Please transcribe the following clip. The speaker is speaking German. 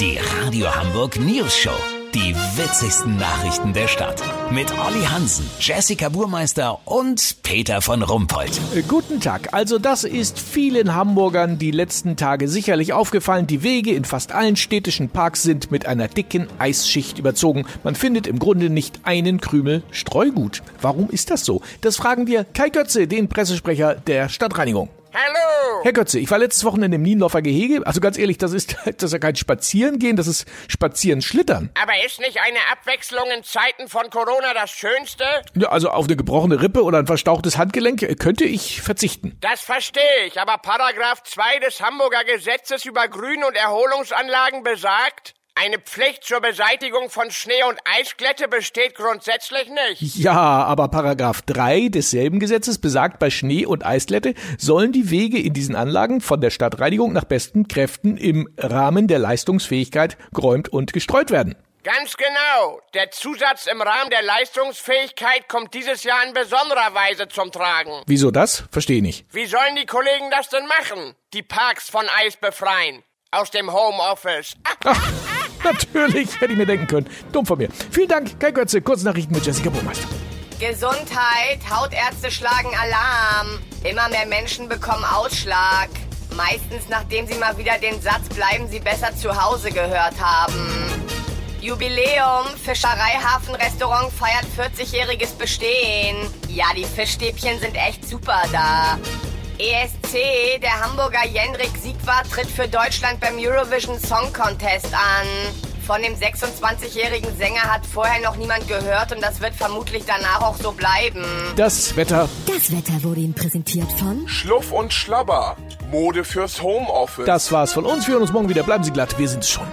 Die Radio Hamburg News Show. Die witzigsten Nachrichten der Stadt. Mit Olli Hansen, Jessica Burmeister und Peter von Rumpold. Äh, Guten Tag. Also das ist vielen Hamburgern die letzten Tage sicherlich aufgefallen. Die Wege in fast allen städtischen Parks sind mit einer dicken Eisschicht überzogen. Man findet im Grunde nicht einen Krümel Streugut. Warum ist das so? Das fragen wir Kai Götze, den Pressesprecher der Stadtreinigung. Hallo! Herr Götze, ich war letztes Wochenende im Niendorfer Gehege. Also ganz ehrlich, das ist, das ist ja kein Spazierengehen, das ist Spazieren schlittern. Aber ist nicht eine Abwechslung in Zeiten von Corona das Schönste? Ja, also auf eine gebrochene Rippe oder ein verstauchtes Handgelenk äh, könnte ich verzichten. Das verstehe ich, aber Paragraph 2 des Hamburger Gesetzes über Grün- und Erholungsanlagen besagt, eine Pflicht zur Beseitigung von Schnee und Eisglätte besteht grundsätzlich nicht. Ja, aber Paragraph 3 desselben Gesetzes besagt, bei Schnee und Eisglätte sollen die Wege in diesen Anlagen von der Stadtreinigung nach besten Kräften im Rahmen der Leistungsfähigkeit geräumt und gestreut werden. Ganz genau. Der Zusatz im Rahmen der Leistungsfähigkeit kommt dieses Jahr in besonderer Weise zum Tragen. Wieso das? Verstehe nicht. Wie sollen die Kollegen das denn machen? Die Parks von Eis befreien. Aus dem Homeoffice. Ach, natürlich, hätte ich mir denken können. Dumm von mir. Vielen Dank, Kai Götze. Kurznachrichten mit Jessica Burmeister. Gesundheit, Hautärzte schlagen Alarm. Immer mehr Menschen bekommen Ausschlag. Meistens nachdem sie mal wieder den Satz bleiben Sie besser zu Hause gehört haben. Jubiläum, Fischereihafenrestaurant feiert 40-jähriges Bestehen. Ja, die Fischstäbchen sind echt super da. ESC, der Hamburger Jendrik Siegwart tritt für Deutschland beim Eurovision Song Contest an. Von dem 26-jährigen Sänger hat vorher noch niemand gehört und das wird vermutlich danach auch so bleiben. Das Wetter. Das Wetter wurde Ihnen präsentiert von Schluff und Schlabber. Mode fürs Homeoffice. Das war's von uns. Wir hören uns morgen wieder. Bleiben Sie glatt. Wir sind's schon.